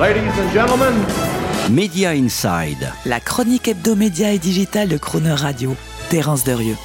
Ladies and gentlemen, Media Inside. La chronique hebdomédia et digitale de Crooner Radio. Terence Derieux.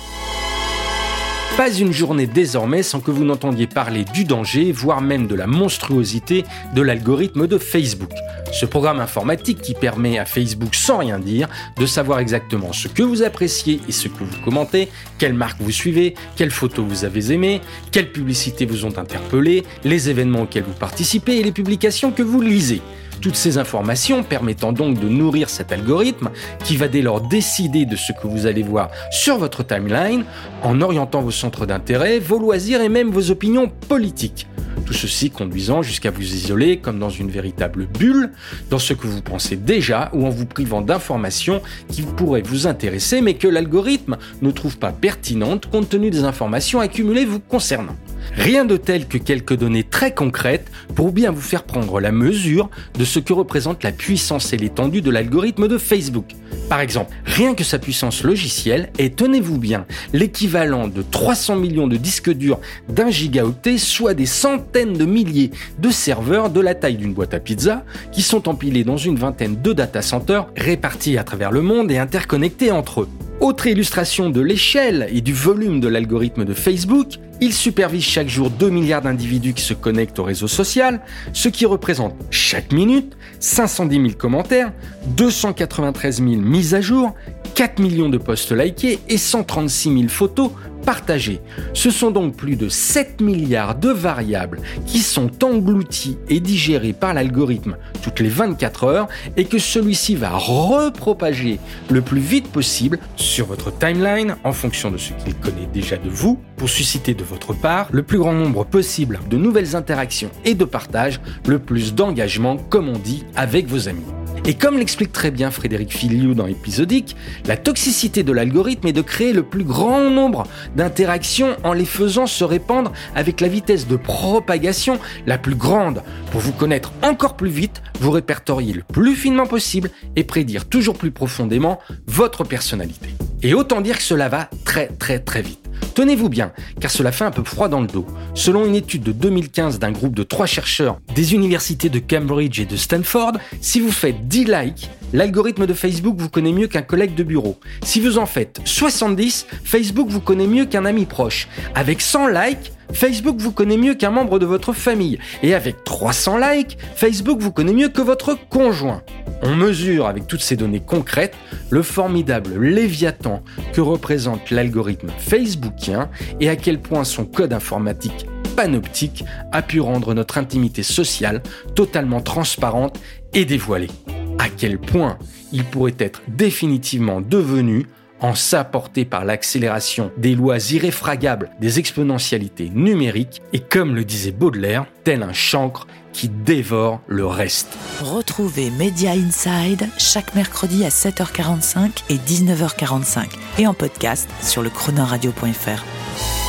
Pas une journée désormais sans que vous n'entendiez parler du danger, voire même de la monstruosité de l'algorithme de Facebook. Ce programme informatique qui permet à Facebook, sans rien dire, de savoir exactement ce que vous appréciez et ce que vous commentez, quelles marques vous suivez, quelles photos vous avez aimées, quelles publicités vous ont interpellé, les événements auxquels vous participez et les publications que vous lisez. Toutes ces informations permettant donc de nourrir cet algorithme qui va dès lors décider de ce que vous allez voir sur votre timeline en orientant vos centres d'intérêt, vos loisirs et même vos opinions politiques. Tout ceci conduisant jusqu'à vous isoler comme dans une véritable bulle, dans ce que vous pensez déjà ou en vous privant d'informations qui pourraient vous intéresser mais que l'algorithme ne trouve pas pertinentes compte tenu des informations accumulées vous concernant. Rien de tel que quelques données très concrètes pour bien vous faire prendre la mesure de ce que représente la puissance et l'étendue de l'algorithme de Facebook. Par exemple, rien que sa puissance logicielle est, tenez-vous bien, l'équivalent de 300 millions de disques durs d'un gigaoctet, soit des centaines de milliers de serveurs de la taille d'une boîte à pizza, qui sont empilés dans une vingtaine de data centers répartis à travers le monde et interconnectés entre eux. Autre illustration de l'échelle et du volume de l'algorithme de Facebook, il supervise chaque jour 2 milliards d'individus qui se connectent au réseau social, ce qui représente chaque minute 510 000 commentaires, 293 000 mises à jour, 4 millions de posts likés et 136 000 photos partagées. Ce sont donc plus de 7 milliards de variables qui sont englouties et digérées par l'algorithme toutes les 24 heures et que celui-ci va repropager le plus vite possible sur votre timeline en fonction de ce qu'il connaît déjà de vous pour susciter de votre part le plus grand nombre possible de nouvelles interactions et de partages, le plus d'engagement, comme on dit, avec vos amis. Et comme l'explique très bien Frédéric Filiou dans Épisodique, la toxicité de l'algorithme est de créer le plus grand nombre d'interactions en les faisant se répandre avec la vitesse de propagation la plus grande pour vous connaître encore plus vite, vous répertorier le plus finement possible et prédire toujours plus profondément votre personnalité. Et autant dire que cela va très très très vite. Tenez-vous bien, car cela fait un peu froid dans le dos. Selon une étude de 2015 d'un groupe de trois chercheurs des universités de Cambridge et de Stanford, si vous faites 10 likes, l'algorithme de Facebook vous connaît mieux qu'un collègue de bureau. Si vous en faites 70, Facebook vous connaît mieux qu'un ami proche. Avec 100 likes, Facebook vous connaît mieux qu'un membre de votre famille. Et avec 300 likes, Facebook vous connaît mieux que votre conjoint. On mesure avec toutes ces données concrètes le formidable léviathan que représente l'algorithme facebookien et à quel point son code informatique panoptique a pu rendre notre intimité sociale totalement transparente et dévoilée. À quel point il pourrait être définitivement devenu en s'apporter par l'accélération des lois irréfragables des exponentialités numériques et comme le disait Baudelaire, tel un chancre qui dévore le reste. Retrouvez Media Inside chaque mercredi à 7h45 et 19h45 et en podcast sur le chronoradio.fr.